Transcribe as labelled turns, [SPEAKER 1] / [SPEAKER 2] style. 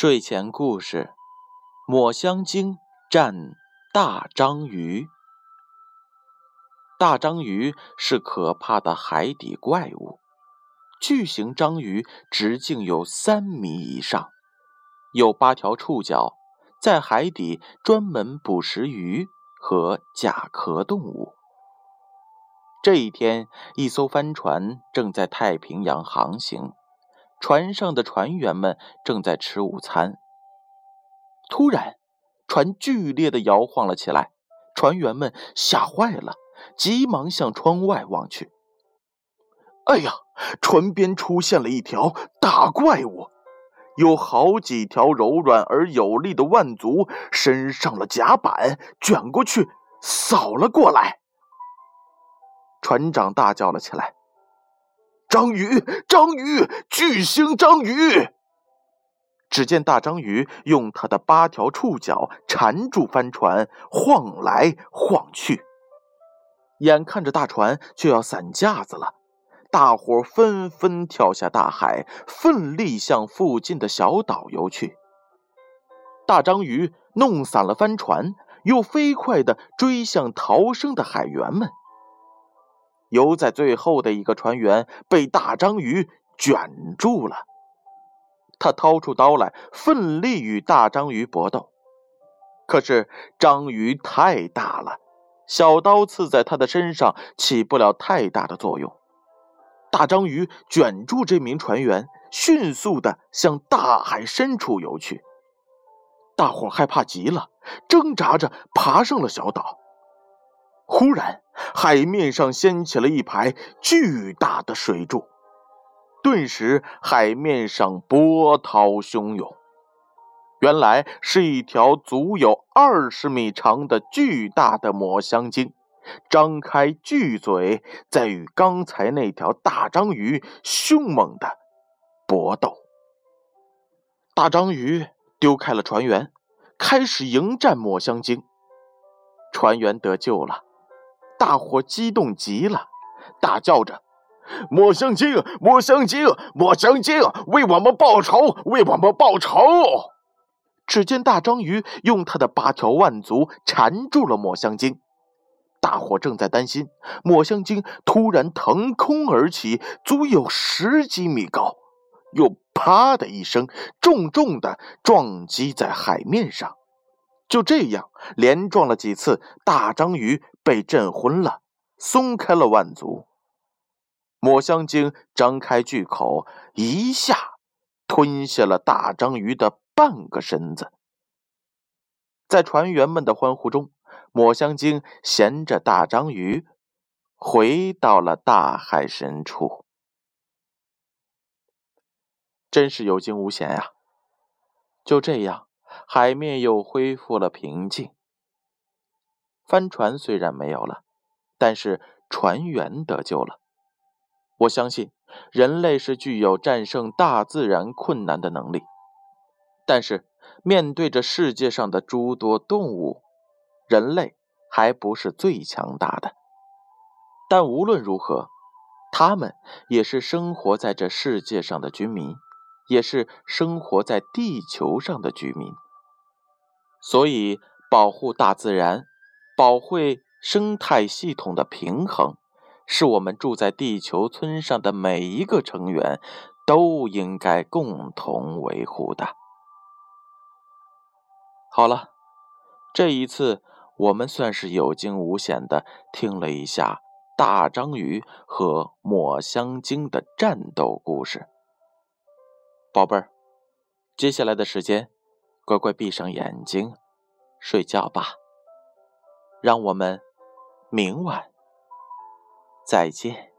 [SPEAKER 1] 睡前故事：抹香鲸战大章鱼。大章鱼是可怕的海底怪物，巨型章鱼直径有三米以上，有八条触角，在海底专门捕食鱼和甲壳动物。这一天，一艘帆船正在太平洋航行。船上的船员们正在吃午餐。突然，船剧烈的摇晃了起来，船员们吓坏了，急忙向窗外望去。哎呀，船边出现了一条大怪物，有好几条柔软而有力的腕足伸上了甲板，卷过去，扫了过来。船长大叫了起来。章鱼，章鱼，巨型章鱼！只见大章鱼用它的八条触角缠住帆船，晃来晃去。眼看着大船就要散架子了，大伙纷纷跳下大海，奋力向附近的小岛游去。大章鱼弄散了帆船，又飞快地追向逃生的海员们。游在最后的一个船员被大章鱼卷住了，他掏出刀来，奋力与大章鱼搏斗。可是章鱼太大了，小刀刺在他的身上起不了太大的作用。大章鱼卷住这名船员，迅速的向大海深处游去。大伙害怕极了，挣扎着爬上了小岛。忽然，海面上掀起了一排巨大的水柱，顿时海面上波涛汹涌。原来是一条足有二十米长的巨大的抹香鲸，张开巨嘴，在与刚才那条大章鱼凶猛的搏斗。大章鱼丢开了船员，开始迎战抹香鲸，船员得救了。大伙激动极了，大叫着：“抹香鲸，抹香鲸，抹香鲸，为我们报仇，为我们报仇！”只见大章鱼用它的八条腕足缠住了抹香鲸。大伙正在担心，抹香鲸突然腾空而起，足有十几米高，又“啪”的一声，重重的撞击在海面上。就这样，连撞了几次，大章鱼被震昏了，松开了腕足。抹香鲸张开巨口，一下吞下了大章鱼的半个身子。在船员们的欢呼中，抹香鲸衔着大章鱼回到了大海深处。真是有惊无险呀！就这样。海面又恢复了平静。帆船虽然没有了，但是船员得救了。我相信人类是具有战胜大自然困难的能力，但是面对着世界上的诸多动物，人类还不是最强大的。但无论如何，他们也是生活在这世界上的居民。也是生活在地球上的居民，所以保护大自然、保护生态系统的平衡，是我们住在地球村上的每一个成员都应该共同维护的。好了，这一次我们算是有惊无险的听了一下大章鱼和抹香鲸的战斗故事。宝贝儿，接下来的时间，乖乖闭上眼睛，睡觉吧。让我们明晚再见。